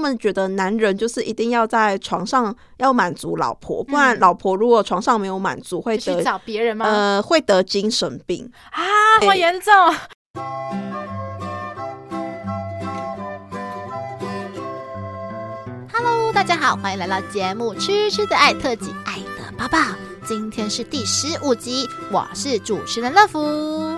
们觉得男人就是一定要在床上要满足老婆，不然老婆如果床上没有满足，会得找别人吗？呃，会得精神病啊，好严重。Hello，大家好，欢迎来到节目《吃吃的爱特辑》，爱的抱抱。今天是第十五集，我是主持人乐福，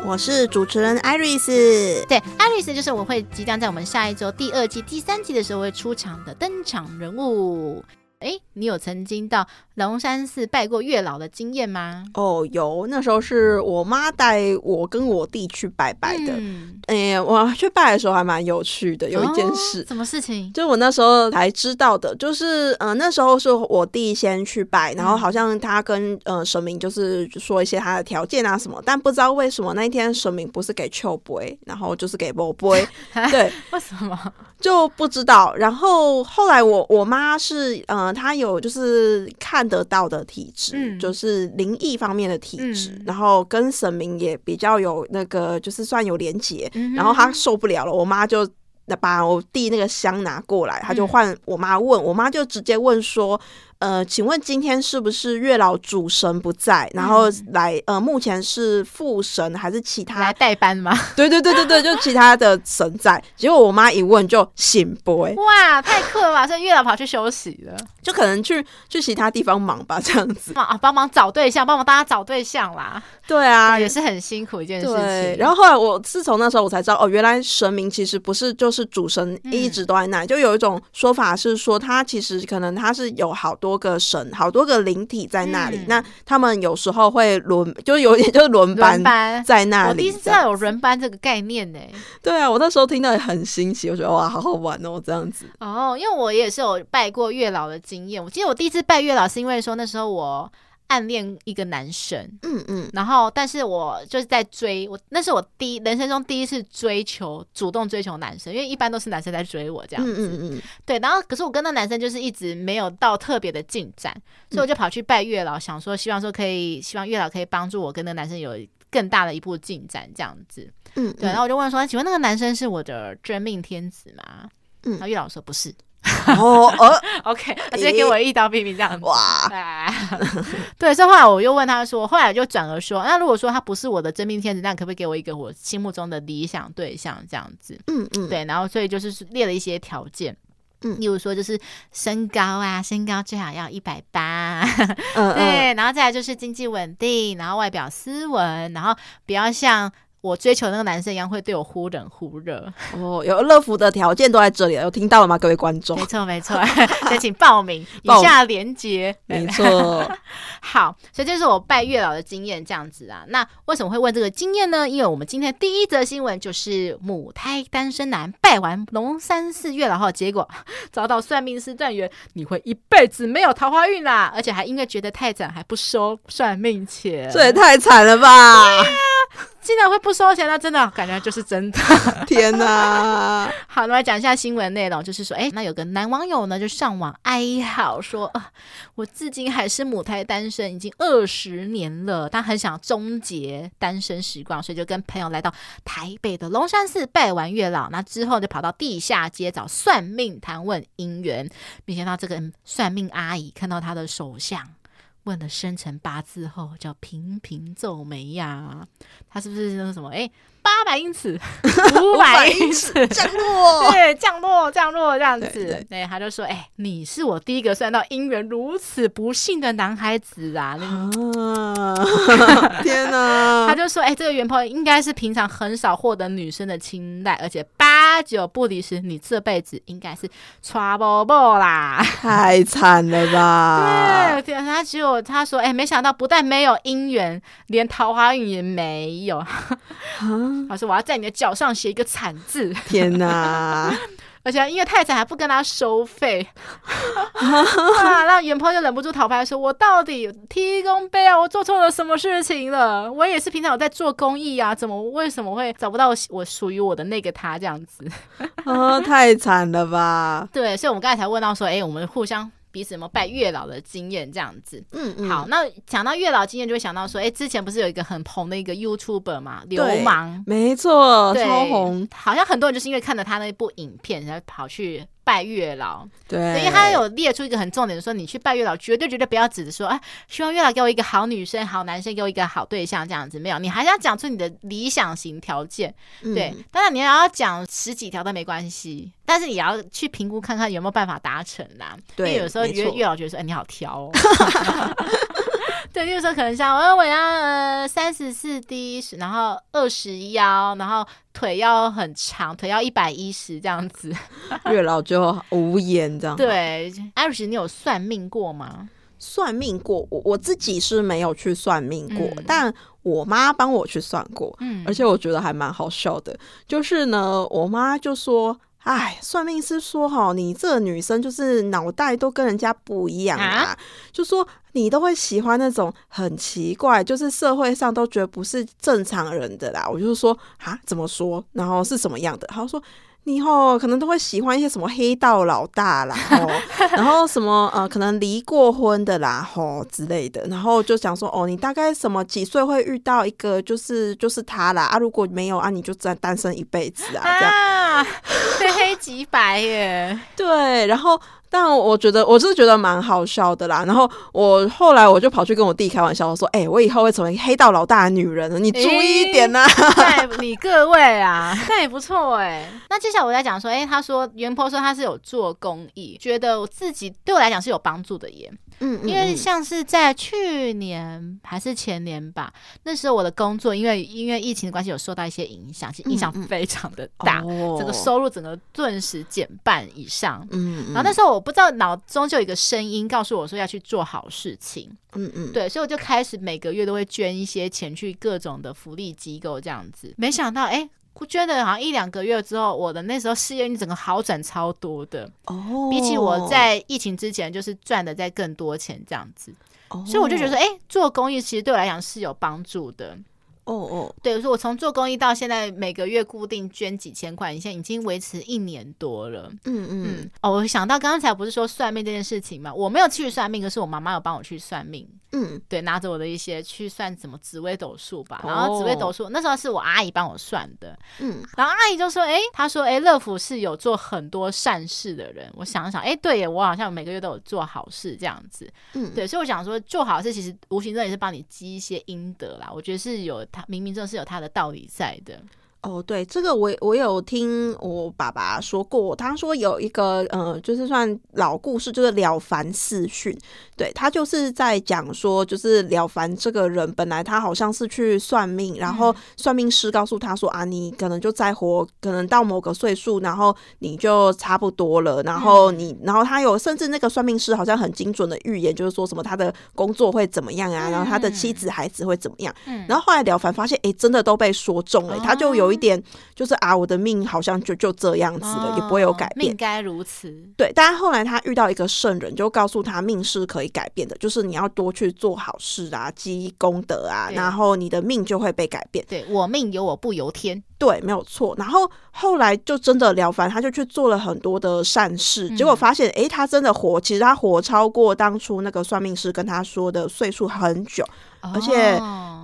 我是主持人 Iris。对，Iris 就是我会即将在我们下一周第二季第三集的时候会出场的登场人物。哎，你有曾经到龙山寺拜过月老的经验吗？哦，有，那时候是我妈带我跟我弟去拜拜的。嗯，哎，我去拜的时候还蛮有趣的，有一件事。哦，什么事情？就我那时候才知道的，就是嗯，呃，那时候是我弟先去拜，然后好像他跟呃神明就是说一些他的条件啊什么，但不知道为什么那一天神明不是给秋杯，然后就是给波杯。对，为什么？就不知道。然后后来我我妈是嗯。呃他有就是看得到的体质，嗯、就是灵异方面的体质，嗯、然后跟神明也比较有那个，就是算有连结。嗯、然后他受不了了，我妈就把我弟那个香拿过来，他就换我妈问，嗯、我妈就直接问说。呃，请问今天是不是月老主神不在，然后来呃，目前是副神还是其他来代班吗？对对对对对，就其他的神在。结果我妈一问就醒不哎，哇，太酷了吧！所以月老跑去休息了，就可能去去其他地方忙吧，这样子啊，帮忙找对象，帮忙大家找对象啦。对啊，也是很辛苦一件事情。对，然后后来我自从那时候我才知道，哦，原来神明其实不是就是主神一直都在那就有一种说法是说，他其实可能他是有好多个神，好多个灵体在那里。嗯、那他们有时候会轮，就有点 就是轮班在那里。我第一次知道有轮班这个概念呢。对啊，我那时候听到也很新奇，我觉得哇，好好玩哦，这样子。哦，因为我也是有拜过月老的经验。我记得我第一次拜月老是因为说那时候我。暗恋一个男生，嗯嗯，然后但是我就是在追我，那是我第一人生中第一次追求，主动追求男生，因为一般都是男生在追我这样子，嗯嗯嗯，对，然后可是我跟那男生就是一直没有到特别的进展，所以我就跑去拜月老，想说希望说可以，希望月老可以帮助我跟那男生有更大的一步进展这样子，嗯，对，然后我就问说，请问那个男生是我的真命天子吗？嗯，然后月老说不是。哦，呃，OK，他直接给我一刀毙命这样子。哇，对，所以后来我又问他说，后来就转而说，那如果说他不是我的真命天子，那可不可以给我一个我心目中的理想对象这样子？嗯嗯，对，然后所以就是列了一些条件，嗯，例如说就是身高啊，身高最好要一百八，对，然后再来就是经济稳定，然后外表斯文，然后不要像。我追求那个男生一样会对我忽冷忽热哦，有乐福的条件都在这里了，有听到了吗，各位观众？没错没错，先请报名，以下连接。没错，好，所以这是我拜月老的经验，这样子啊。那为什么会问这个经验呢？因为我们今天第一则新闻就是母胎单身男拜完龙山寺月老后，结果遭到算命师断言你会一辈子没有桃花运啦，而且还因为觉得太惨还不收算命钱，这也太惨了吧！竟然会不收钱，那真的感觉就是真的。天哪！好，那来讲一下新闻内容，就是说，哎，那有个男网友呢，就上网哀嚎说，呃，我至今还是母胎单身，已经二十年了，他很想终结单身时光，所以就跟朋友来到台北的龙山寺拜完月老，那之后就跑到地下街找算命谈问姻缘，没想到这个算命阿姨看到他的手相。问了生辰八字后，叫频频皱眉呀。他是不是那个什么？哎，八 百英尺，五百英尺降落，对，降落，降落这样子。对，对，对，他就说：“哎，你是我第一个算到姻缘如此不幸的男孩子啊！”啊 天哪！他就说：“哎，这个原 po 应该是平常很少获得女生的青睐，而且八九不离十，你这辈子应该是 trouble 啦，太惨了吧？”对，他只有。他说：“哎、欸，没想到不但没有姻缘，连桃花运也没有。蛤”他说：“我要在你的脚上写一个惨字。”天哪！而且因为太惨还不跟他收费，啊，那袁鹏就忍不住讨拍说：“我到底提供杯啊？我做错了什么事情了？我也是平常有在做公益啊，怎么为什么会找不到我属于我的那个他这样子？”啊，太惨了吧？对，所以我们刚才才问到说：“哎、欸，我们互相。”彼此什么拜月老的经验这样子，嗯嗯，好，那讲到月老经验，就会想到说，哎、欸，之前不是有一个很红的一个 YouTuber 嘛，流氓，没错，对超红，好像很多人就是因为看了他那部影片，然后跑去拜月老，对，因为他有列出一个很重点的说，你去拜月老，绝对绝对不要只是说，哎，希望月老给我一个好女生、好男生，给我一个好对象这样子，没有，你还是要讲出你的理想型条件。嗯、对，当然你要讲十几条都没关系，但是也要去评估看看有没有办法达成啦。对，因为有时候月月老觉得说，哎，你好挑哦。对，就是说可能像我要我要呃三十四 D，然后二十腰，然后腿要很长，腿要一百一十这样子，月老就无言这样。对，Irish，你有算命过吗？算命过，我我自己是没有去算命过，嗯、但我妈帮我去算过，嗯，而且我觉得还蛮好笑的，就是呢，我妈就说。哎，算命师说哈，你这女生就是脑袋都跟人家不一样啊，啊就说你都会喜欢那种很奇怪，就是社会上都觉得不是正常人的啦。我就说啊，怎么说？然后是什么样的？他说。你以后可能都会喜欢一些什么黑道老大啦，然后什么呃，可能离过婚的啦，吼之类的，然后就想说，哦，你大概什么几岁会遇到一个，就是就是他啦啊，如果没有啊，你就单单身一辈子啊，这样啊，非黑即白耶，对，然后。但我觉得我是觉得蛮好笑的啦，然后我后来我就跑去跟我弟开玩笑我说：“哎、欸，我以后会成为黑道老大的女人了，你注意一点呐、啊。欸”你各位啊，那也不错哎、欸。那接下来我在讲说，哎、欸，他说袁坡说他是有做公益，觉得我自己对我来讲是有帮助的耶。嗯，因为像是在去年还是前年吧，那时候我的工作因为因为疫情的关系有受到一些影响，其实影响非常的大，整个收入整个顿时减半以上。嗯，然后那时候我不知道脑中就有一个声音告诉我说要去做好事情。嗯嗯，对，所以我就开始每个月都会捐一些钱去各种的福利机构这样子。没想到哎。捐了好像一两个月之后，我的那时候事业运整个好转超多的哦，比起我在疫情之前就是赚的再更多钱这样子，哦、所以我就觉得说，哎、欸，做公益其实对我来讲是有帮助的。哦哦，对，我说我从做公益到现在每个月固定捐几千块，你现在已经维持一年多了。嗯嗯嗯。哦，我想到刚才不是说算命这件事情嘛，我没有去算命，可是我妈妈有帮我去算命。嗯，对，拿着我的一些去算什么紫微斗数吧，然后紫微斗数那时候是我阿姨帮我算的。嗯，然后阿姨就说，哎，她说，哎，乐福是有做很多善事的人。我想想，哎，对耶，我好像每个月都有做好事这样子。嗯，对，所以我想说，做好事其实无形中也是帮你积一些阴德啦。我觉得是有。他明明这是有他的道理在的。哦，对，这个我我有听我爸爸说过，他说有一个呃，就是算老故事，就是了凡四训。对，他就是在讲说，就是了凡这个人本来他好像是去算命，然后算命师告诉他说啊，你可能就再活，可能到某个岁数，然后你就差不多了。然后你，然后他有甚至那个算命师好像很精准的预言，就是说什么他的工作会怎么样啊，然后他的妻子孩子会怎么样。嗯然后后来了凡发现，哎，真的都被说中了，他就有。一点就是啊，我的命好像就就这样子了，哦、也不会有改变。命该如此。对，但是后来他遇到一个圣人，就告诉他命是可以改变的，就是你要多去做好事啊，积功德啊，然后你的命就会被改变。对，我命由我不由天。对，没有错。然后后来就真的了凡，他就去做了很多的善事，嗯、结果发现，哎，他真的活，其实他活超过当初那个算命师跟他说的岁数很久，哦、而且，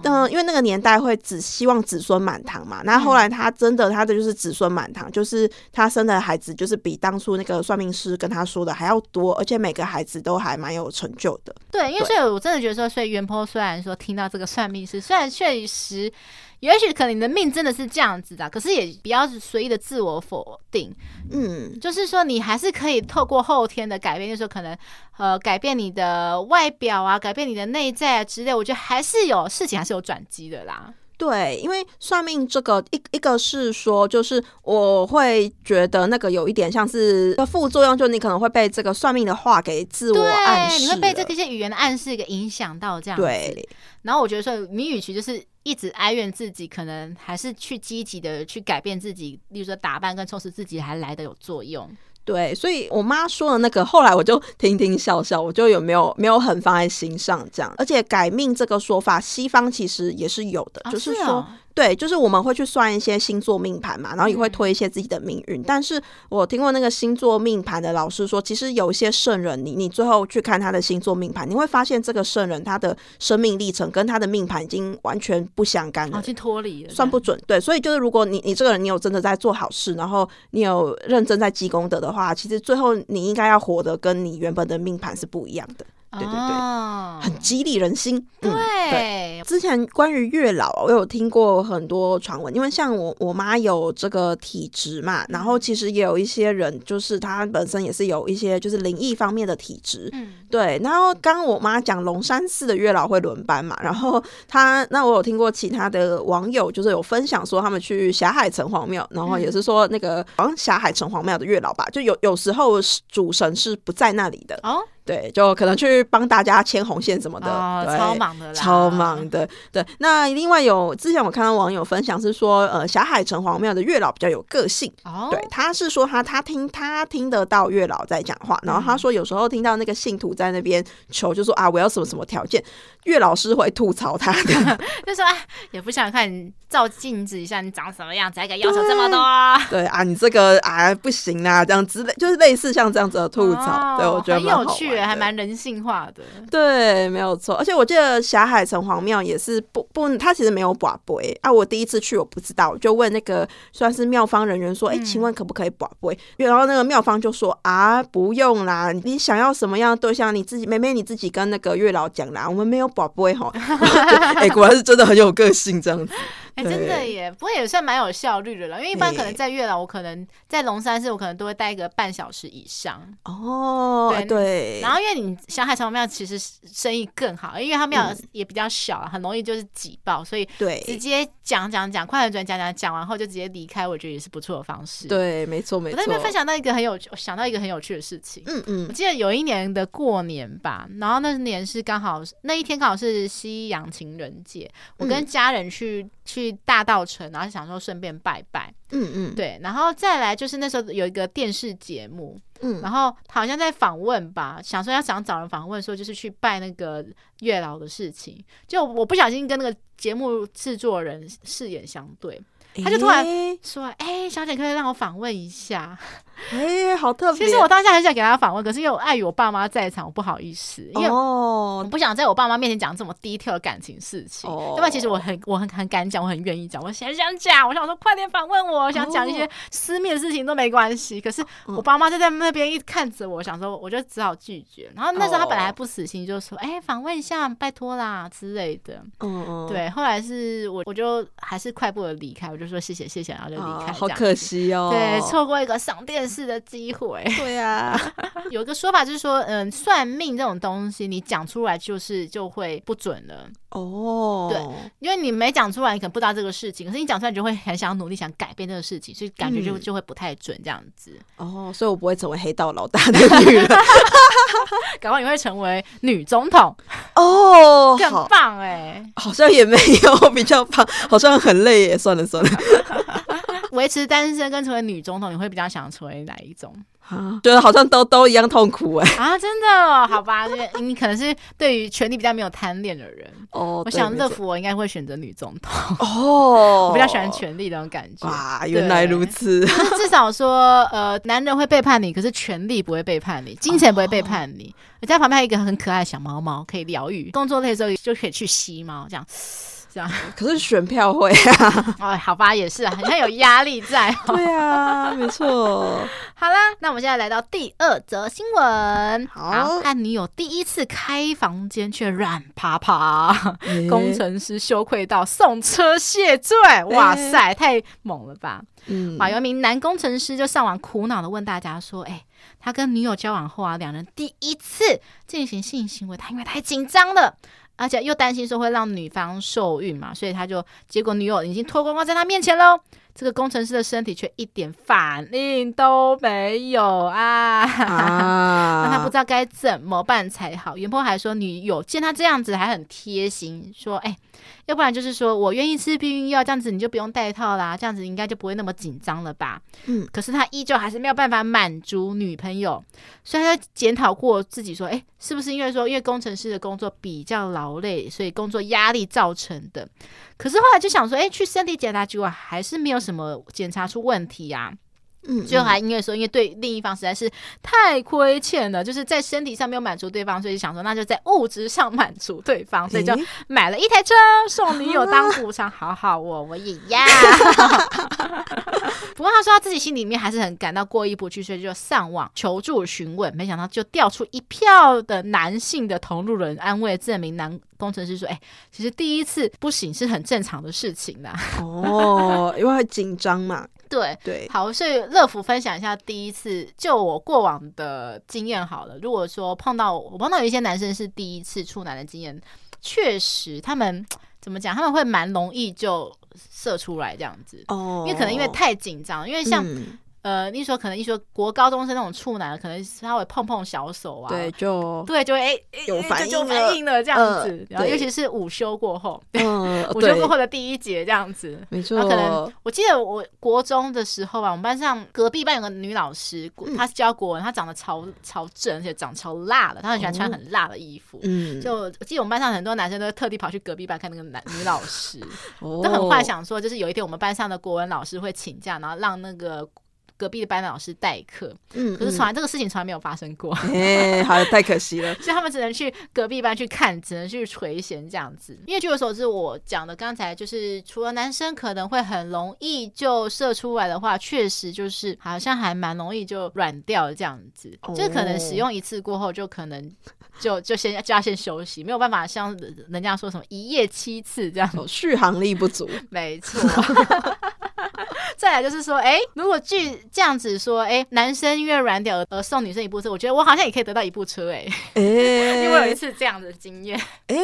嗯、呃，因为那个年代会只希望子孙满堂嘛。那后来他真的，他的就是子孙满堂，就是他生的孩子就是比当初那个算命师跟他说的还要多，而且每个孩子都还蛮有成就的。对，因为所以我真的觉得说，所以原 po 虽然说听到这个算命师，虽然确实。也许可能你的命真的是这样子的，可是也不要随意的自我否定。嗯，就是说你还是可以透过后天的改变，就是说可能呃改变你的外表啊，改变你的内在啊之类，我觉得还是有事情还是有转机的啦。对，因为算命这个一一个是说，就是我会觉得那个有一点像是副作用，就你可能会被这个算命的话给自我暗示，你会被这些语言的暗示给影响到这样子。对，然后我觉得说你与其就是。一直哀怨自己，可能还是去积极的去改变自己，例如说打扮跟充实自己，还来的有作用。对，所以我妈说的那个，后来我就听听笑笑，我就有没有没有很放在心上这样。而且改命这个说法，西方其实也是有的，哦、就是说。对，就是我们会去算一些星座命盘嘛，然后也会推一些自己的命运。嗯、但是我听过那个星座命盘的老师说，其实有一些圣人，你你最后去看他的星座命盘，你会发现这个圣人他的生命历程跟他的命盘已经完全不相干了，已经脱离了，算不准。对，所以就是如果你你这个人你有真的在做好事，然后你有认真在积功德的话，其实最后你应该要活得跟你原本的命盘是不一样的。对对对，哦、很激励人心。对，嗯、对，之前关于月老，我有听过很多传闻，因为像我我妈有这个体质嘛，然后其实也有一些人，就是她本身也是有一些就是灵异方面的体质。嗯，对。然后刚刚我妈讲龙山寺的月老会轮班嘛，然后她那我有听过其他的网友就是有分享说他们去霞海城隍庙，然后也是说那个好像霞海城隍庙的月老吧，就有有时候主神是不在那里的哦。对，就可能去帮大家牵红线什么的，哦、超忙的啦，超忙的。对，那另外有之前我看到网友分享是说，呃，霞海城隍庙的月老比较有个性。哦，对，他是说他他听他听得到月老在讲话，然后他说有时候听到那个信徒在那边求，就说啊，我要什么什么条件，月老师会吐槽他的，就说啊，也不想看你照镜子一下你长什么样子，还敢要求这么多？对，对啊，你这个啊不行啊，这样之类，就是类似像这样子的吐槽。哦、对，我觉得蛮有趣。还蛮人性化的，对，没有错。而且我记得霞海城隍庙也是不不，他其实没有寡杯啊。我第一次去，我不知道，就问那个算是庙方人员说：“哎、请问可不可以寡杯？”然后那个庙方就说：“啊，不用啦，你想要什么样的对象，你自己妹妹你自己跟那个月老讲啦，我们没有寡杯哈。”哎，果然是真的很有个性这样子。哎，欸、真的耶，不过也算蛮有效率的了。因为一般可能在月老，我可能在龙山寺，我可能都会待一个半小时以上。哦，对对。然后因为你小海城隍庙其实生意更好，因为它庙也比较小，很容易就是挤爆，所以对直接讲讲讲，快转讲讲讲完后就直接离开，我觉得也是不错的方式。对，没错没错。我在那边分享到一个很有，我想到一个很有趣的事情。嗯嗯。我记得有一年的过年吧，然后那年是刚好那一天刚好是西洋情人节，我跟家人去。去大道城，然后想说顺便拜拜，嗯嗯，对，然后再来就是那时候有一个电视节目，嗯，然后好像在访问吧，想说要想找人访问，说就是去拜那个月老的事情，就我不小心跟那个节目制作人视眼相对。他就突然说：“哎、欸，小姐，可以让我访问一下？哎、欸，好特别。其实我当下很想给他访问，可是因为我碍于我爸妈在场，我不好意思，因为我不想在我爸妈面前讲这么 detail 的感情事情。哦、要不然，其实我很我很很敢讲，我很愿意讲，我想想讲，我想说快点访问我，我想讲一些私密的事情都没关系。可是我爸妈就在那边一看着我，想说我就只好拒绝。然后那时候他本来还不死心，就说：哎、欸，访问一下，拜托啦之类的。嗯嗯，对。后来是我我就还是快步的离开，我就。说谢谢谢谢，然后就离开。好可惜哦，对，错过一个上电视的机会。对啊，有一个说法就是说，嗯，算命这种东西，你讲出来就是就会不准了。哦，对，因为你没讲出来，你可能不知道这个事情，可是你讲出来，你就会很想努力，想改变这个事情，所以感觉就就会不太准这样子。哦，所以我不会成为黑道老大的女人，搞不好你会成为女总统。哦，更棒哎，好像也没有比较棒，好像很累耶。算了算了。维持单身跟成为女总统，你会比较想成为哪一种？啊，觉得好像都都一样痛苦哎、欸！啊，真的？好吧，你可能是对于权力比较没有贪恋的人哦。我想乐福我应该会选择女总统哦，我比较喜欢权力的那种感觉。哇，原来如此。至少说，呃，男人会背叛你，可是权力不会背叛你，金钱不会背叛你。我家、哦、旁边还有一个很可爱的小猫猫，可以疗愈。工作累的时候就可以去吸猫，这样。这样，可是选票会啊？哦，好吧，也是啊，好像有压力在。对啊，没错。好啦，那我们现在来到第二则新闻。好，看女友第一次开房间却软趴趴，欸、工程师羞愧到送车谢罪。哇塞，欸、太猛了吧！嗯，啊，有一名男工程师就上网苦恼的问大家说：“哎、欸，他跟女友交往后啊，两人第一次进行性行为，他因为太紧张了。”而且又担心说会让女方受孕嘛，所以他就结果女友已经脱光光在他面前喽。这个工程师的身体却一点反应都没有啊！啊 那他不知道该怎么办才好。原 po 还说，女友见他这样子还很贴心，说：“哎、欸，要不然就是说我愿意吃避孕药，这样子你就不用戴套啦，这样子应该就不会那么紧张了吧？”嗯，可是他依旧还是没有办法满足女朋友，所以他检讨过自己说：“哎、欸，是不是因为说因为工程师的工作比较劳累，所以工作压力造成的？”可是后来就想说：“哎、欸，去身体检查结果还是没有什么检查出问题呀、啊。”嗯，最后还因为说，因为对另一方实在是太亏欠了，就是在身体上没有满足对方，所以就想说那就在物质上满足对方，所以就买了一台车送女友当补偿。好好，我我也要。不过他说他自己心里面还是很感到过意不去，所以就上网求助询问，没想到就调出一票的男性的同路人安慰这名男工程师说：“哎、欸，其实第一次不行是很正常的事情啦。”哦，因为很紧张嘛。对对，好，所以乐福分享一下第一次就我过往的经验好了。如果说碰到我碰到有一些男生是第一次处男的经验，确实他们怎么讲，他们会蛮容易就射出来这样子哦，因为可能因为太紧张，因为像。嗯呃，你说可能你说国高中生那种处男，可能稍微碰碰小手啊，对，就对，就会哎、欸、有反应，就反应了这样子。呃、然后尤其是午休过后，嗯、午休过后的第一节这样子，没错。可能我记得我国中的时候吧，我们班上隔壁班有个女老师，她是教国文，她长得超超正，而且长超辣的，她很喜欢穿很辣的衣服。嗯，就我记得我们班上很多男生都会特地跑去隔壁班看那个男女老师，哦、都很幻想说，就是有一天我们班上的国文老师会请假，然后让那个。隔壁的班的老师代课，嗯，可是从来这个事情从来没有发生过，哎，好，太可惜了。所以他们只能去隔壁班去看，只能去垂涎这样子。因为据我所知，我讲的刚才就是，除了男生可能会很容易就射出来的话，确实就是好像还蛮容易就软掉这样子，哦、就是可能使用一次过后就可能就 就先就要先休息，没有办法像人家说什么一夜七次这样，续航力不足。没错。再来就是说，哎、欸，如果据这样子说，哎、欸，男生因为软屌而送女生一部车，我觉得我好像也可以得到一部车、欸，哎、欸，因为有一次这样的经验，哎、欸，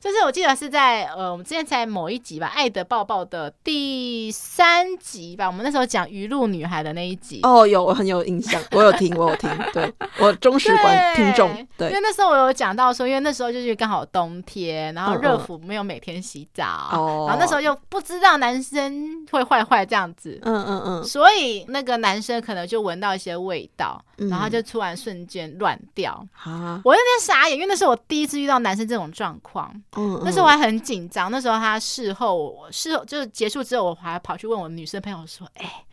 就是我记得是在呃，我们之前在某一集吧，《爱的抱抱》的第三集吧，我们那时候讲鱼露女孩的那一集，哦，有，我很有印象，我有听，我有听，对，我忠实观听众，对，因为那时候我有讲到说，因为那时候就是刚好冬天，然后热敷没有每天洗澡，哦、然后那时候又不知道男生会坏坏这样。子，嗯嗯嗯，所以那个男生可能就闻到一些味道，嗯、然后就突然瞬间乱掉。啊、我有点傻眼，因为那是我第一次遇到男生这种状况。嗯，嗯，那时候我还很紧张。那时候他事后事后就是结束之后，我还跑去问我女生朋友说：“哎、欸，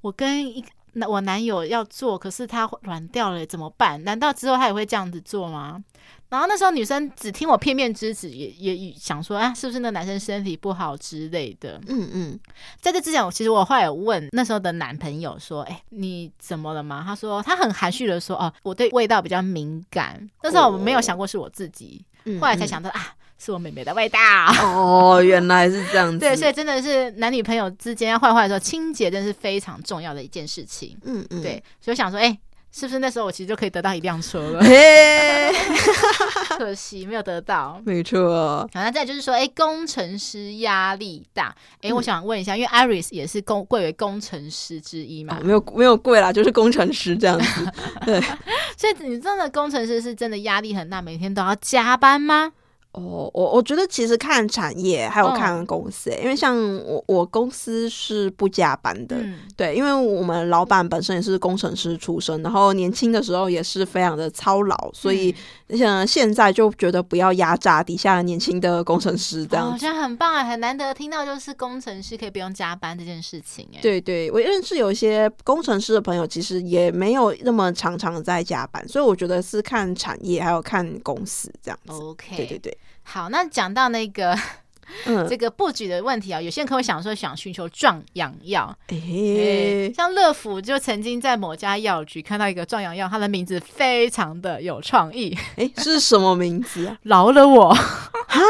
我跟一个我男友要做，可是他软掉了，怎么办？难道之后他也会这样子做吗？”然后那时候女生只听我片面之词，也也想说啊，是不是那男生身体不好之类的？嗯嗯，在这之前，我其实我后来有问那时候的男朋友说，哎，你怎么了吗？他说他很含蓄的说，哦，我对味道比较敏感。那时候我没有想过是我自己，哦、后来才想到、嗯嗯、啊，是我妹妹的味道。哦，原来是这样子。对，所以真的是男女朋友之间要坏坏的时候，清洁真的是非常重要的一件事情。嗯嗯，对，所以我想说，哎。是不是那时候我其实就可以得到一辆车了？可惜没有得到。没错。好，那再就是说，哎，工程师压力大。哎，我想问一下，因为 Iris 也是工贵为工程师之一嘛？没有没有贵啦，就是工程师这样子。对。所以你真的工程师是真的压力很大，每天都要加班吗？哦，我我觉得其实看产业还有看公司，因为像我我公司是不加班的，嗯、对，因为我们老板本身也是工程师出身，然后年轻的时候也是非常的操劳，所以像现在就觉得不要压榨底下年轻的工程师这样子，好像、哦、很棒啊，很难得听到就是工程师可以不用加班这件事情，哎，对对，我认识有一些工程师的朋友，其实也没有那么常常在加班，所以我觉得是看产业还有看公司这样子，OK，对对对。好，那讲到那个、嗯、这个布局的问题啊，有些人可能会想说，想寻求壮阳药。诶、欸，像乐福就曾经在某家药局看到一个壮阳药，它的名字非常的有创意。诶，是什么名字啊？饶了我！哈，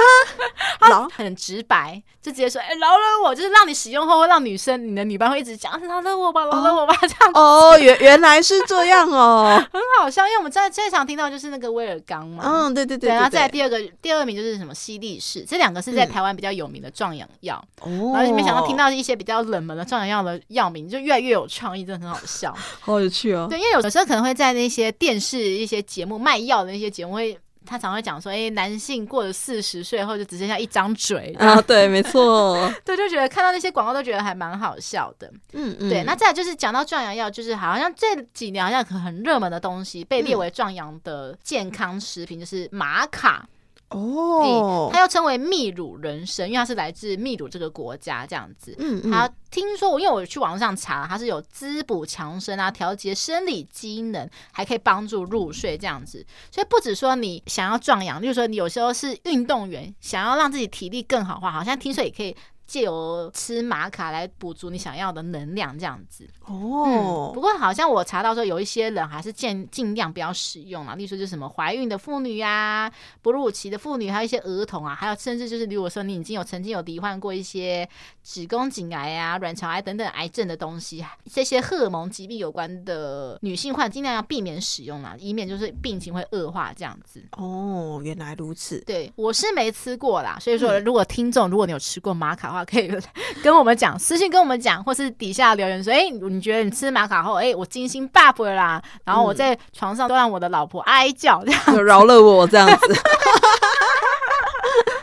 饶很直白，就直接说：“哎，饶了我！”就是让你使用后会让女生，你的女伴会一直讲：“饶了我吧，饶了我吧。”这样哦，原原来是这样哦，很好笑。因为我们在最常听到就是那个威尔刚嘛，嗯，对对对，然后再第二个第二名就是什么西利士，这两个是在台湾比较有名的壮阳药。哦，然后没想到听到一些比较冷门的壮阳药的药名，就越来越有创意，真的很好笑，好有趣哦。对，因为有时候可能会在那些电视一些节目卖药的那些节目会。他常会讲说：“哎、欸，男性过了四十岁后就只剩下一张嘴啊！”对，没错，对，就觉得看到那些广告都觉得还蛮好笑的。嗯嗯，对。那再来就是讲到壮阳药，就是好像这几年好像很热门的东西，被列为壮阳的健康食品，就是玛卡。哦，它又称为秘鲁人参，因为它是来自秘鲁这个国家，这样子。嗯嗯。它听说我因为我去网上查，它是有滋补强身啊，调节生理机能，还可以帮助入睡这样子。所以不止说你想要壮阳，就是说你有时候是运动员，想要让自己体力更好的话，好像听说也可以。借由吃玛卡来补足你想要的能量，这样子哦、嗯。不过好像我查到说，有一些人还是尽尽量不要使用啊。例如说，就是什么怀孕的妇女呀、啊、哺乳期的妇女，还有一些儿童啊，还有甚至就是如果说你已经有曾经有罹患过一些子宫颈癌啊、卵巢癌等等癌症的东西，这些荷尔蒙疾病有关的女性患，尽量要避免使用啊，以免就是病情会恶化这样子。哦，原来如此。对，我是没吃过啦，所以说如果听众、嗯、如果你有吃过玛卡的话，可以跟我们讲，私信跟我们讲，或是底下留言说，哎、欸，你觉得你吃马卡后，哎、欸，我精心 buff 了啦，然后我在床上都让我的老婆哀叫，这样饶了我这样子。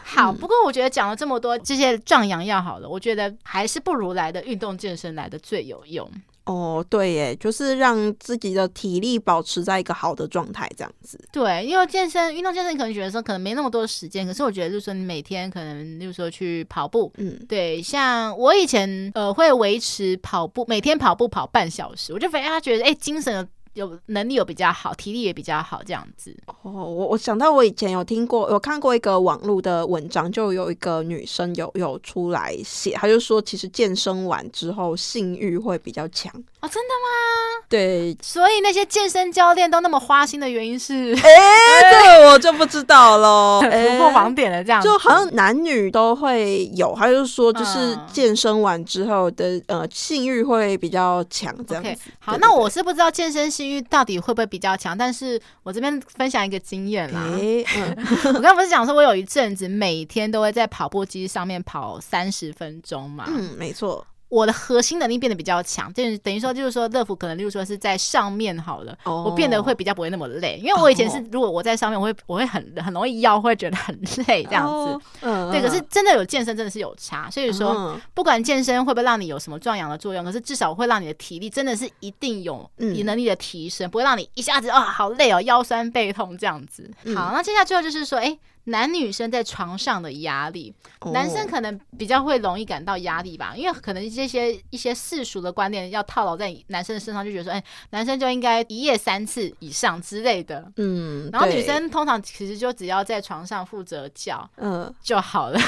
好，不过我觉得讲了这么多这些壮阳药，好了，我觉得还是不如来的运动健身来的最有用。哦，对耶，就是让自己的体力保持在一个好的状态，这样子。对，因为健身、运动健身，可能觉得说可能没那么多时间，可是我觉得就是说你每天可能，就是说去跑步，嗯，对，像我以前呃会维持跑步，每天跑步跑半小时，我就发现他觉得哎精神。有能力有比较好，体力也比较好，这样子。哦，我我想到我以前有听过，有看过一个网络的文章，就有一个女生有有出来写，她就说，其实健身完之后性欲会比较强。哦，真的吗？对，所以那些健身教练都那么花心的原因是，哎、欸，这个我就不知道喽，突破盲点了，这样、欸、就好像男女都会有，他就说就是健身完之后的、嗯、呃性欲会比较强，这样子。Okay, 好，那我是不知道健身性欲到底会不会比较强，但是我这边分享一个经验啦。我刚刚不是讲说我有一阵子每天都会在跑步机上面跑三十分钟嘛？嗯，没错。我的核心能力变得比较强，就等于说，就是说，乐福可能，例如说是在上面好了，oh. 我变得会比较不会那么累，因为我以前是，如果我在上面，我会我会很很容易腰会觉得很累这样子。嗯，oh. uh. 对。可是真的有健身，真的是有差。所以说，不管健身会不会让你有什么壮阳的作用，可是至少会让你的体力真的是一定有你能力的提升，嗯、不会让你一下子啊、哦、好累哦，腰酸背痛这样子。嗯、好，那接下来最后就是说，哎。男女生在床上的压力，男生可能比较会容易感到压力吧，因为可能这些一些世俗的观念要套牢在男生的身上，就觉得说，哎，男生就应该一夜三次以上之类的，嗯，然后女生通常其实就只要在床上负责叫，嗯，就好了。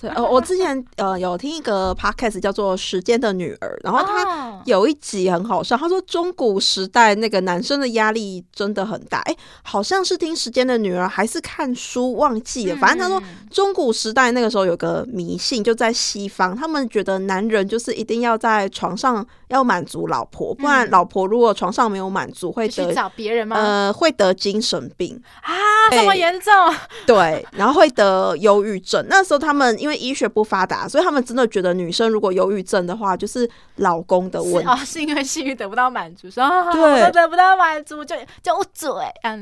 对，呃，我之前呃有听一个 podcast 叫做《时间的女儿》，然后他有一集很好笑，他说中古时代那个男生的压力真的很大，哎，好像是听《时间的女儿》还是看书忘记了，反正他说中古时代那个时候有个迷信，就在西方，他们觉得男人就是一定要在床上要满足老婆，不然老婆如果床上没有满足会得找别人吗？呃，会得精神病啊，这么严重？对，然后会得忧郁症。那时候他们。因为医学不发达，所以他们真的觉得女生如果忧郁症的话，就是老公的问题。哦，是因为性欲得不到满足，说对，得不到满足就就嘴，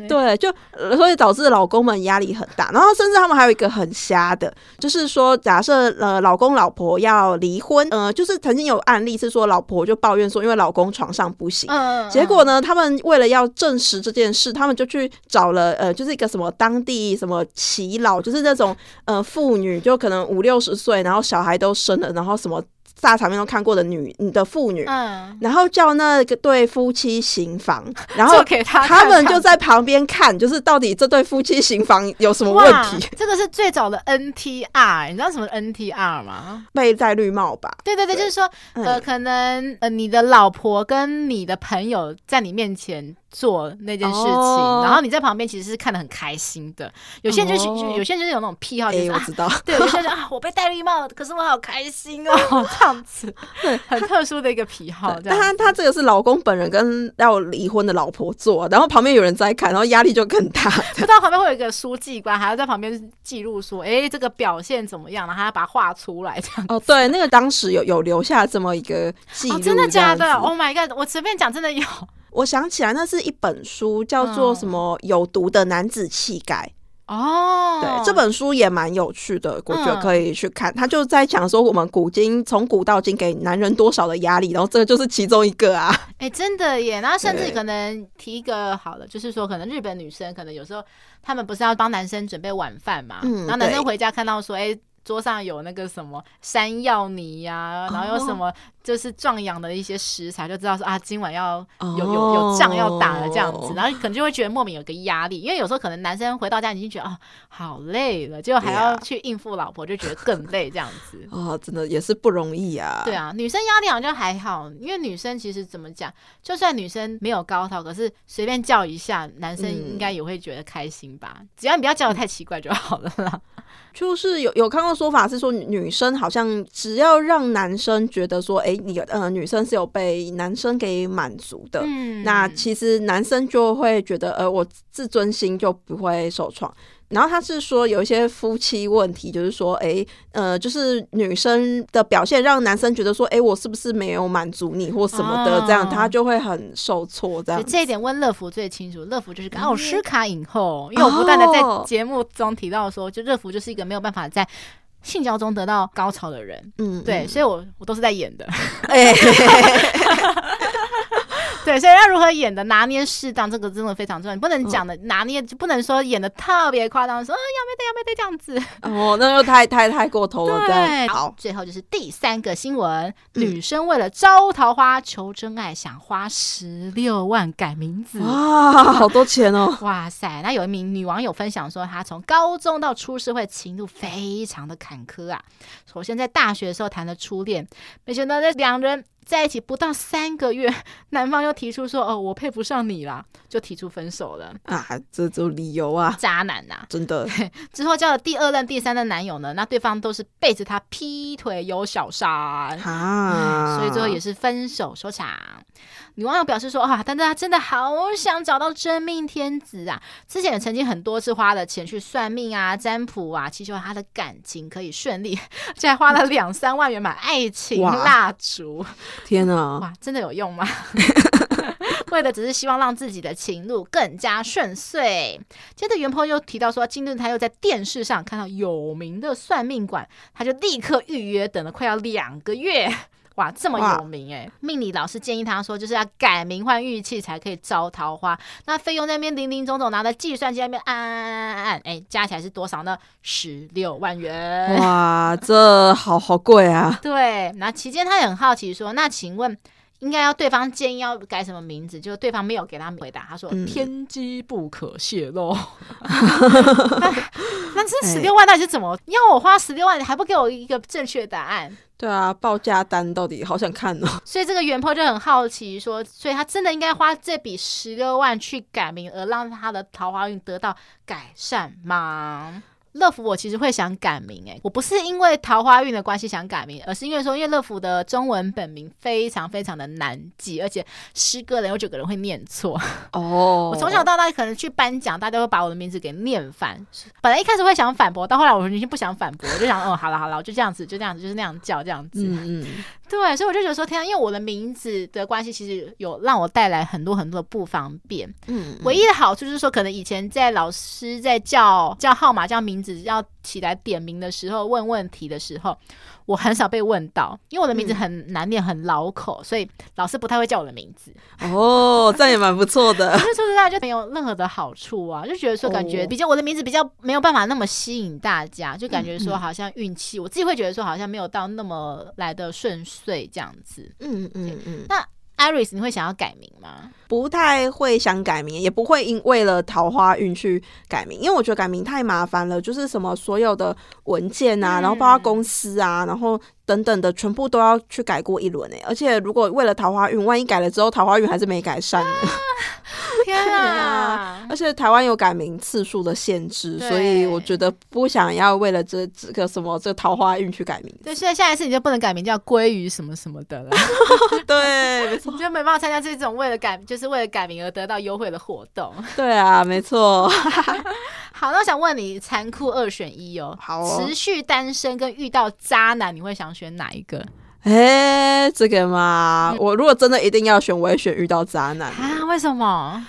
对，就所以导致老公们压力很大。然后甚至他们还有一个很瞎的，就是说，假设呃老公老婆要离婚，呃，就是曾经有案例是说，老婆就抱怨说，因为老公床上不行，嗯，结果呢，他们为了要证实这件事，他们就去找了呃，就是一个什么当地什么耆老，就是那种呃妇女，就可能。五六十岁，然后小孩都生了，然后什么大场面都看过的女，你的妇女，嗯，然后叫那个对夫妻行房，然后 给他，他们就在旁边看，就是到底这对夫妻行房有什么问题？这个是最早的 NTR，你知道什么 NTR 吗？被戴绿帽吧？对对对，对就是说，呃，可能呃，你的老婆跟你的朋友在你面前。做那件事情，哦、然后你在旁边其实是看得很开心的。有些人就是，哦、有些人就是有那种癖好，就是、欸、我知道，啊、对，有些人啊，我被戴绿帽了，可是我好开心哦，这样子，对，很特殊的一个癖好。但他他这个是老公本人跟要离婚的老婆做，然后旁边有人在看，然后压力就更大。不知道旁边会有一个书记官，还要在旁边记录说，哎、欸，这个表现怎么样？然后还要把它画出来，这样。哦，对，那个当时有有留下这么一个记录、哦，真的假的？Oh my god！我随便讲，真的有。我想起来，那是一本书，叫做什么《有毒的男子气概》哦。对，这本书也蛮有趣的，我觉得可以去看。他就在讲说，我们古今从古到今给男人多少的压力，然后这个就是其中一个啊。哎、欸，真的耶！然后甚至可能提一个好了，就是说，可能日本女生可能有时候他们不是要帮男生准备晚饭嘛，嗯，然后男生回家看到说，哎、欸。桌上有那个什么山药泥呀、啊，然后有什么就是壮阳的一些食材，就知道说啊，今晚要有有有仗要打了这样子，然后可能就会觉得莫名有个压力，因为有时候可能男生回到家已经觉得啊好累了，结果还要去应付老婆，就觉得更累这样子。啊，真的也是不容易啊。对啊，女生压力好像就还好，因为女生其实怎么讲，就算女生没有高潮，可是随便叫一下，男生应该也会觉得开心吧？嗯、只要你不要叫的太奇怪就好了啦。就是有有看过说法是说，女生好像只要让男生觉得说，哎、欸，你呃女生是有被男生给满足的，嗯，那其实男生就会觉得，呃，我自尊心就不会受创。然后他是说有一些夫妻问题，就是说，哎，呃，就是女生的表现让男生觉得说，哎，我是不是没有满足你或什么的，这样他就会很受挫。这样，这一点问乐福最清楚。乐福就是个奥斯卡影后，因为我不断的在节目中提到说，就乐福就是一个没有办法在性交中得到高潮的人。嗯，对，所以我我都是在演的。哎。对，所以要如何演的拿捏适当，这个真的非常重要。你不能讲的拿捏，就不能说演的特别夸张，说啊要没得要没得这样子。哦，那又太太太过头了。对，好，最后就是第三个新闻：嗯、女生为了招桃花、求真爱，想花十六万改名字。哇，好多钱哦！哇塞，那有一名女网友分享说，她从高中到出社会，情路非常的坎坷啊。首先在大学的时候谈的初恋，没想到这两人。在一起不到三个月，男方又提出说：“哦，我配不上你啦，就提出分手了啊！这种理由啊，渣男呐、啊，真的。之后交了第二任、第三任男友呢，那对方都是背着他劈腿有小三啊，所以最后也是分手收场。女网友表示说：“啊，但是他真的好想找到真命天子啊！之前也曾经很多次花了钱去算命啊、占卜啊，祈求他的感情可以顺利，而且还花了两三万元买爱情蜡烛。”天啊！哇，真的有用吗？为的只是希望让自己的情路更加顺遂。接着原 po 又提到说，今日他又在电视上看到有名的算命馆，他就立刻预约，等了快要两个月。哇，这么有名哎！命理老师建议他说，就是要改名换玉器才可以招桃花。那费用那边林林总总，拿着计算机那边按按按按按，哎，加起来是多少呢？十六万元！哇，这好好贵啊！对，那期间他也很好奇说，那请问应该要对方建议要改什么名字？就对方没有给他回答，他说、嗯、天机不可泄露。那这十六万到底是怎么？要我花十六万，你还不给我一个正确的答案？对啊，报价单到底好想看哦。所以这个原 po 就很好奇说，所以他真的应该花这笔十六万去改名，而让他的桃花运得到改善吗？乐福，我其实会想改名，哎，我不是因为桃花运的关系想改名，而是因为说，因为乐福的中文本名非常非常的难记，而且十个人有九个人会念错。哦，我从小到大可能去颁奖，大家会把我的名字给念反。本来一开始会想反驳，到后来我已经不想反驳，我就想，哦，好了好了，我就这样子，就这样子，就是那样叫这样子。嗯 嗯。对，所以我就觉得说，天啊，因为我的名字的关系，其实有让我带来很多很多的不方便。嗯，唯一的好处就是说，可能以前在老师在叫叫号码、叫名字要起来点名的时候，问问题的时候。我很少被问到，因为我的名字很难念，很老口，所以老师不太会叫我的名字。哦，这样也蛮不错的。说实在，就没有任何的好处啊，就觉得说感觉比较我的名字比较没有办法那么吸引大家，就感觉说好像运气，我自己会觉得说好像没有到那么来的顺遂这样子。嗯嗯嗯。那 Iris，你会想要改名吗？不太会想改名，也不会因为了桃花运去改名，因为我觉得改名太麻烦了，就是什么所有的文件啊，然后包括公司啊，然后等等的，全部都要去改过一轮诶。而且如果为了桃花运，万一改了之后桃花运还是没改善呢？天 啊！而且台湾有改名次数的限制，所以我觉得不想要为了这这个什么这个桃花运去改名。对，所以下一次你就不能改名叫鲑鱼什么什么的了。对，没错，你就没办法参加这种为了改就是为了改名而得到优惠的活动。对啊，没错。好，那我想问你，残酷二选一哦。好哦，持续单身跟遇到渣男，你会想选哪一个？哎，这个嘛，嗯、我如果真的一定要选，我也选遇到渣男啊？为什么？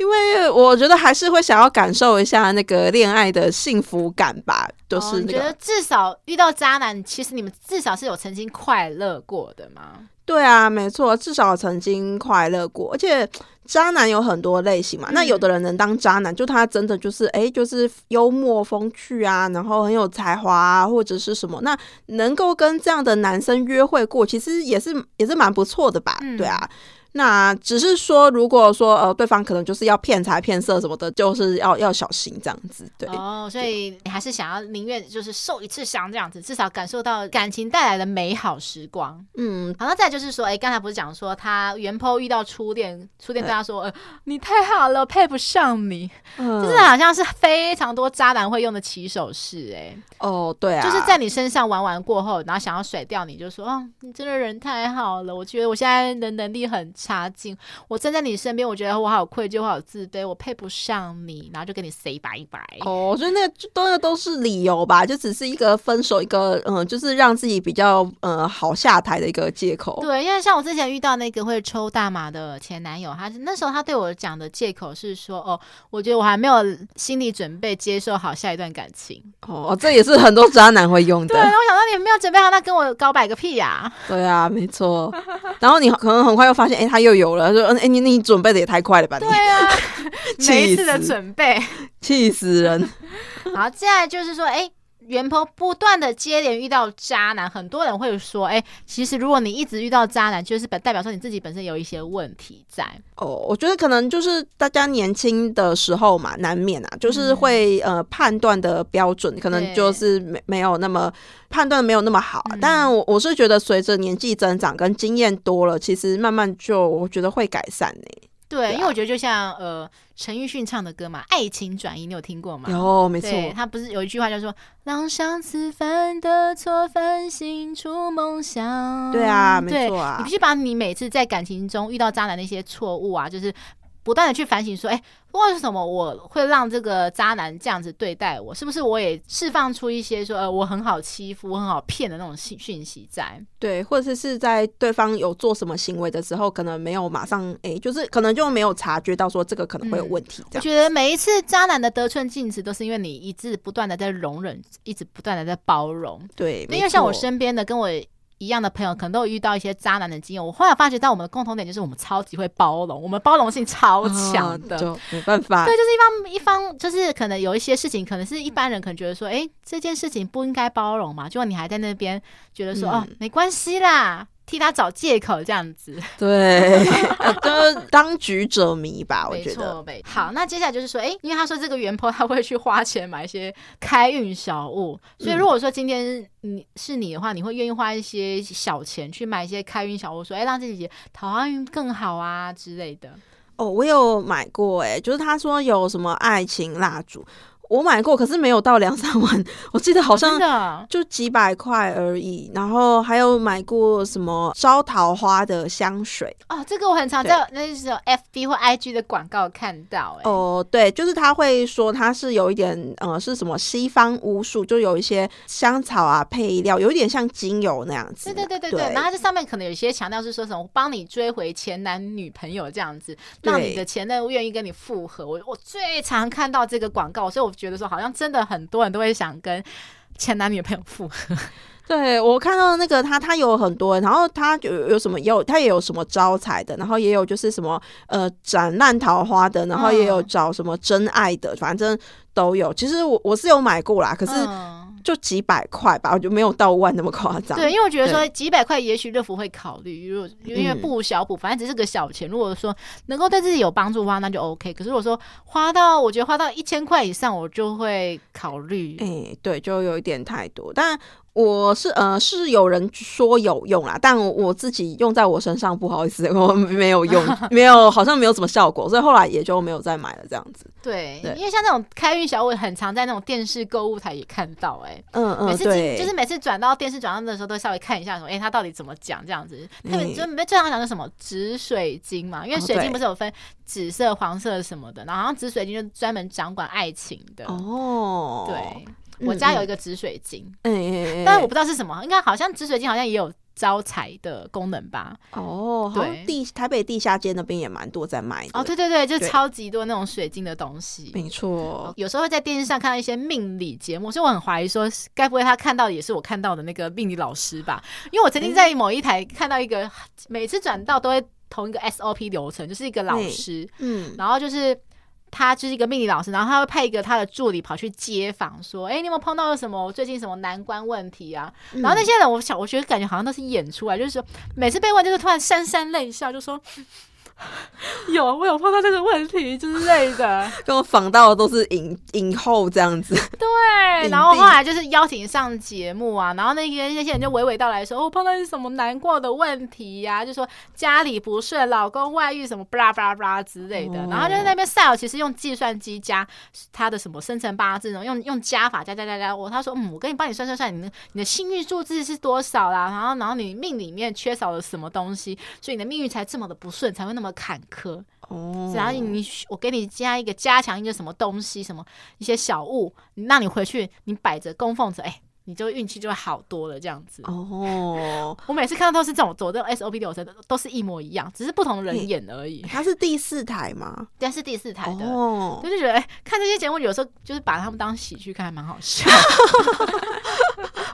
因为我觉得还是会想要感受一下那个恋爱的幸福感吧。就是、那个、你觉得至少遇到渣男，其实你们至少是有曾经快乐过的吗？对啊，没错，至少曾经快乐过，而且。渣男有很多类型嘛，那有的人能当渣男，就他真的就是哎、欸，就是幽默风趣啊，然后很有才华啊，或者是什么，那能够跟这样的男生约会过，其实也是也是蛮不错的吧？对啊。那只是说，如果说呃，对方可能就是要骗财骗色什么的，就是要要小心这样子。对哦，所以你还是想要宁愿就是受一次伤这样子，至少感受到感情带来的美好时光。嗯，好，那再就是说，哎、欸，刚才不是讲说他原 PO 遇到初恋，初恋对他说，呃，你太好了，配不上你，嗯、就是好像是非常多渣男会用的起手式。哎，哦，对啊，就是在你身上玩完过后，然后想要甩掉你，就说，哦，你真的人太好了，我觉得我现在的能力很。差劲！我站在你身边，我觉得我好愧疚，我好自卑，我配不上你，然后就跟你 say 拜拜。哦，所以那都那都是理由吧，就只是一个分手，一个嗯，就是让自己比较嗯好下台的一个借口。对，因为像我之前遇到那个会抽大麻的前男友，他那时候他对我讲的借口是说，哦，我觉得我还没有心理准备接受好下一段感情。哦，这也是很多渣男会用的。对，我想到你没有准备好，那跟我告白个屁呀！对啊，没错。然后你可能很快又发现，哎。他又有了，说：“哎，你你准备的也太快了吧？”对啊，每一次的准备，气死人。好，接下来就是说，哎。原 PO 不断的接连遇到渣男，很多人会说：“哎、欸，其实如果你一直遇到渣男，就是本代表说你自己本身有一些问题在。”哦，我觉得可能就是大家年轻的时候嘛，难免啊，就是会、嗯、呃判断的标准可能就是没没有那么判断没有那么好。啊。但我我是觉得随着年纪增长跟经验多了，其实慢慢就我觉得会改善呢、欸。对，因为我觉得就像呃陈奕迅唱的歌嘛，《爱情转移》，你有听过吗？有，没错。他不是有一句话叫做“让上次犯的错反省出梦想”。对啊，没错啊。你必须把你每次在感情中遇到渣男的一些错误啊，就是。不断的去反省，说，哎、欸，为什么我会让这个渣男这样子对待我？是不是我也释放出一些说，呃，我很好欺负、我很好骗的那种讯讯息在？对，或者是是在对方有做什么行为的时候，可能没有马上，哎、欸，就是可能就没有察觉到说这个可能会有问题。我觉得每一次渣男的得寸进尺，都是因为你一直不断的在容忍，一直不断的在包容。对，因为像我身边的跟我。一样的朋友可能都有遇到一些渣男的经验。我后来发觉到我们的共同点就是我们超级会包容，我们包容性超强的，就没办法。对，就是一方一方，就是可能有一些事情，可能是一般人可能觉得说，哎，这件事情不应该包容嘛，结果你还在那边觉得说，哦，没关系啦。替他找借口这样子，对，就是当局者迷吧，我觉得。好，那接下来就是说，哎、欸，因为他说这个原 PO 他会去花钱买一些开运小物，所以如果说今天你是你的话，你会愿意花一些小钱去买一些开运小物，说，哎、欸，让自己桃花运更好啊之类的。哦，我有买过、欸，哎，就是他说有什么爱情蜡烛。我买过，可是没有到两三万，我记得好像就几百块而已。然后还有买过什么招桃花的香水哦，这个我很常在那时候 FB 或 IG 的广告看到。哦，对，就是他会说它是有一点呃是什么西方巫术，就有一些香草啊配料，有一点像精油那样子。对对对对对。对然后这上面可能有一些强调是说什么帮你追回前男女朋友这样子，让你的前任愿意跟你复合。我我最常看到这个广告，所以我。觉得说好像真的很多人都会想跟前男女朋友复合。对，我看到那个他，他有很多，然后他有有什么有，他也有什么招财的，然后也有就是什么呃斩烂桃花的，然后也有找什么真爱的，反正都有。其实我我是有买过啦，可是就几百块吧，我就没有到万那么夸张。对，因为我觉得说几百块，也许乐福会考虑，如果因为不小补，反正只是个小钱。如果说能够对自己有帮助的话，那就 OK。可是如果说花到，我觉得花到一千块以上，我就会考虑。哎、欸，对，就有一点太多，但。我是呃是有人说有用啦，但我自己用在我身上，不好意思，我没有用，没有好像没有什么效果，所以后来也就没有再买了这样子。对，对因为像那种开运小物，很常在那种电视购物台也看到、欸，哎，嗯嗯，每次对，就是每次转到电视转到的时候，都稍微看一下，什么，哎、欸，他到底怎么讲这样子？他们就没最常讲的什么紫水晶嘛，因为水晶不是有分紫色、黄色什么的，然后紫水晶就专门掌管爱情的。哦，对。我家有一个紫水晶，嗯嗯，但是我不知道是什么，应该好像紫水晶好像也有招财的功能吧？哦，对，地台北地下街那边也蛮多在卖的。哦，对对对，就超级多那种水晶的东西。没错，有时候会在电视上看到一些命理节目，所以我很怀疑说，该不会他看到的也是我看到的那个命理老师吧？因为我曾经在某一台看到一个，每次转到都会同一个 SOP 流程，就是一个老师，嗯，然后就是。他就是一个命理老师，然后他会派一个他的助理跑去街访，说：“哎，你有没有碰到什么最近什么难关问题啊？”嗯、然后那些人，我想，我觉得感觉好像都是演出来，就是说每次被问，就是突然潸潸泪下，就说。有，我有碰到这个问题之类的，跟我访到的都是影影后这样子。对，然后后来就是邀请上节目啊，然后那些那些人就娓娓道来说，我、哦、碰到是什么难过的问题呀、啊，就说家里不顺，老公外遇什么，巴拉巴拉巴拉之类的。哦、然后就在那边赛尔，其实用计算机加他的什么生辰八字，然后用用加法加加加加。我他说，嗯，我跟你帮你算算算，你的你的幸运数字是多少啦？然后然后你命里面缺少了什么东西，所以你的命运才这么的不顺，才会那么。坎坷。哦，然后你我给你加一个加强一个什么东西，什么一些小物，让你回去你摆着供奉着，哎，你就运气就会好多了这样子哦。我每次看到都是这种走这种 SOP 流程，都是一模一样，只是不同人演而已。它是第四台吗？对，是第四台的。哦，就是觉得哎，看这些节目有时候就是把他们当喜剧看，还蛮好笑。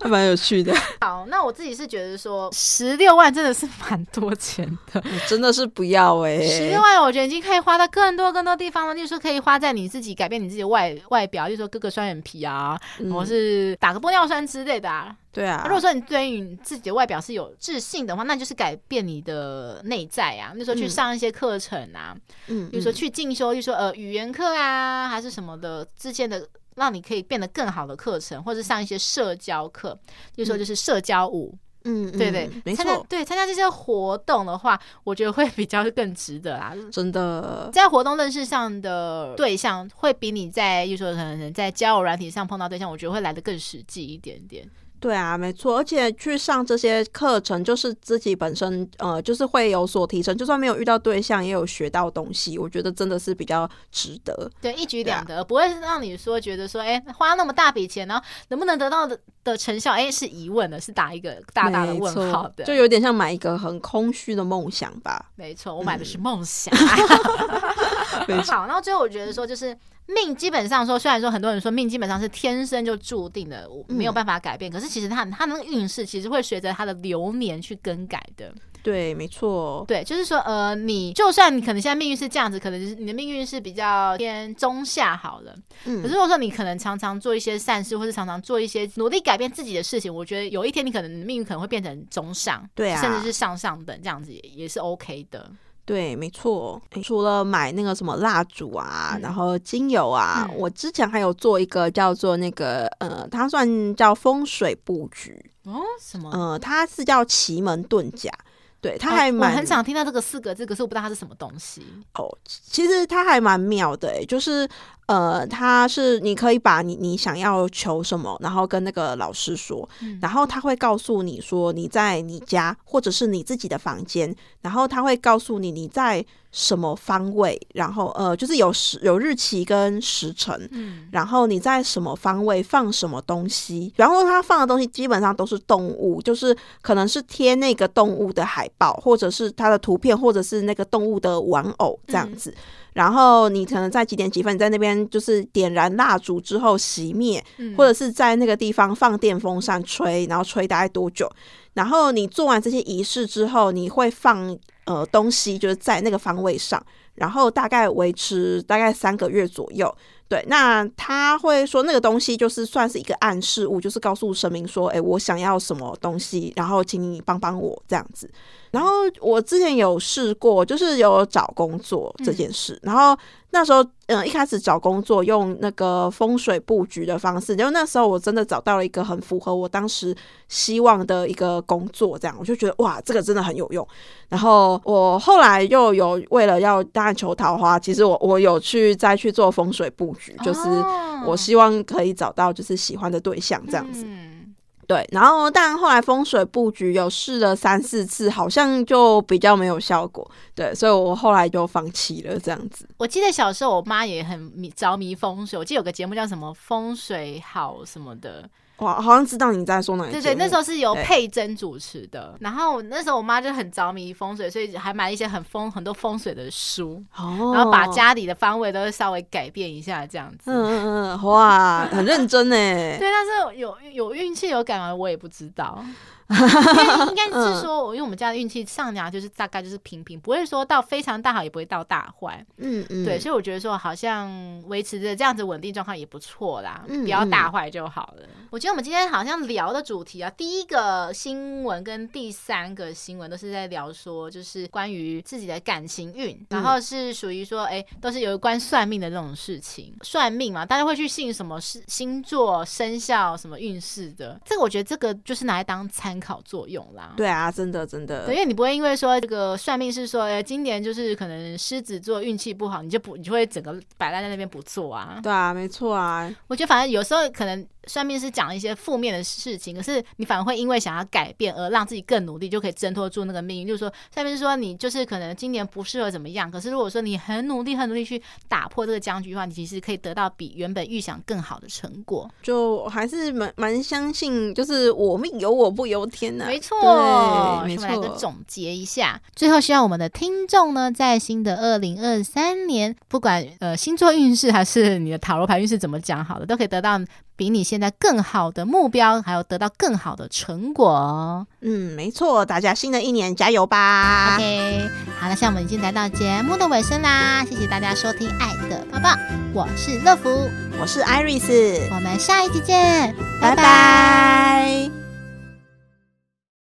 还蛮有趣的。好，那我自己是觉得说，十六万真的是蛮多钱的，真的是不要哎、欸。十六万，我觉得已经可以花到更多更多地方了。例如说，可以花在你自己改变你自己的外外表，例如说割个双眼皮啊，嗯、或是打个玻尿酸之类的啊。对啊。如果说你对于你自己的外表是有自信的话，那就是改变你的内在啊。那时候去上一些课程啊，嗯，比如说去进修，就说呃语言课啊，还是什么的之间的。让你可以变得更好的课程，或者上一些社交课，就说就是社交舞，嗯，对对，没错，对参加这些活动的话，我觉得会比较更值得啊，真的，在活动认识上的对象，会比你在，就说可能在交友软体上碰到对象，我觉得会来的更实际一点点。对啊，没错，而且去上这些课程，就是自己本身呃，就是会有所提升。就算没有遇到对象，也有学到东西，我觉得真的是比较值得。对，一举两得，啊、不会让你说觉得说，哎，花那么大笔钱，然后能不能得到的的成效，哎，是疑问的，是打一个大大的问号的，就有点像买一个很空虚的梦想吧。没错，我买的是梦想。好，然后最后我觉得说就是。命基本上说，虽然说很多人说命基本上是天生就注定的，没有办法改变。嗯、可是其实他他那个运势其实会随着他的流年去更改的。对，没错。对，就是说，呃，你就算你可能现在命运是这样子，可能就是你的命运是比较偏中下好了。嗯。可是如果说你可能常常做一些善事，或是常常做一些努力改变自己的事情，我觉得有一天你可能命运可能会变成中上，对啊，甚至是上上等这样子也也是 OK 的。对，没错。除了买那个什么蜡烛啊，嗯、然后精油啊，嗯、我之前还有做一个叫做那个呃，它算叫风水布局哦，什么？呃，它是叫奇门遁甲。对，它还蛮、哦、我很想听到这个四个字，可是我不知道它是什么东西哦。其实它还蛮妙的，就是。呃，他是你可以把你你想要求什么，然后跟那个老师说，嗯、然后他会告诉你说你在你家或者是你自己的房间，然后他会告诉你你在什么方位，然后呃，就是有时有日期跟时辰，嗯，然后你在什么方位放什么东西，然后他放的东西基本上都是动物，就是可能是贴那个动物的海报，或者是它的图片，或者是那个动物的玩偶这样子。嗯然后你可能在几点几分，你在那边就是点燃蜡烛之后熄灭，嗯、或者是在那个地方放电风扇吹，然后吹大概多久？然后你做完这些仪式之后，你会放呃东西，就是在那个方位上，然后大概维持大概三个月左右。对，那他会说那个东西就是算是一个暗示物，就是告诉神明说，哎，我想要什么东西，然后请你帮帮我这样子。然后我之前有试过，就是有找工作这件事。嗯、然后那时候，嗯，一开始找工作用那个风水布局的方式，就那时候我真的找到了一个很符合我当时希望的一个工作，这样我就觉得哇，这个真的很有用。然后我后来又有为了要当然求桃花，其实我我有去再去做风水布局，就是我希望可以找到就是喜欢的对象这样子。嗯对，然后但后来风水布局有试了三四次，好像就比较没有效果。对，所以我后来就放弃了这样子。我记得小时候我妈也很迷着迷风水，我记得有个节目叫什么风水好什么的。我好像知道你在说哪一个。对对，那时候是由佩珍主持的。然后那时候我妈就很着迷风水，所以还买了一些很风很多风水的书，哦、然后把家里的方位都稍微改变一下，这样子。嗯嗯嗯，哇，很认真呢。对，但是有有运气有感吗？我也不知道。应该是 说，因为我们家的运气上梁就是大概就是平平，不会说到非常大好，也不会到大坏。嗯嗯，对，所以我觉得说好像维持着这样子稳定状况也不错啦，不要大坏就好了。我觉得我们今天好像聊的主题啊，第一个新闻跟第三个新闻都是在聊说，就是关于自己的感情运，然后是属于说，哎、欸，都是有关算命的这种事情，算命嘛，大家会去信什么是星座、生肖、什么运势的。这个我觉得这个就是拿来当参。参考作用啦，对啊，真的真的，对，因为你不会因为说这个算命是说，哎，今年就是可能狮子座运气不好，你就不，你就会整个摆烂在那边不做啊。对啊，没错啊。我觉得反正有时候可能。算命是讲了一些负面的事情，可是你反而会因为想要改变而让自己更努力，就可以挣脱住那个命运。就是说，算命是说你就是可能今年不适合怎么样，可是如果说你很努力、很努力去打破这个僵局的话，你其实可以得到比原本预想更好的成果。就还是蛮蛮相信，就是我命由我不由天呐、啊。没错，没错。我们来个总结一下，最后希望我们的听众呢，在新的二零二三年，不管呃星座运势还是你的塔罗牌运势怎么讲好了，都可以得到。比你现在更好的目标，还有得到更好的成果。嗯，没错，大家新的一年加油吧。OK，好了，那像我们已经来到节目的尾声啦，谢谢大家收听《爱的抱抱》，我是乐福，我是 Iris，我们下一集见，拜拜。拜拜。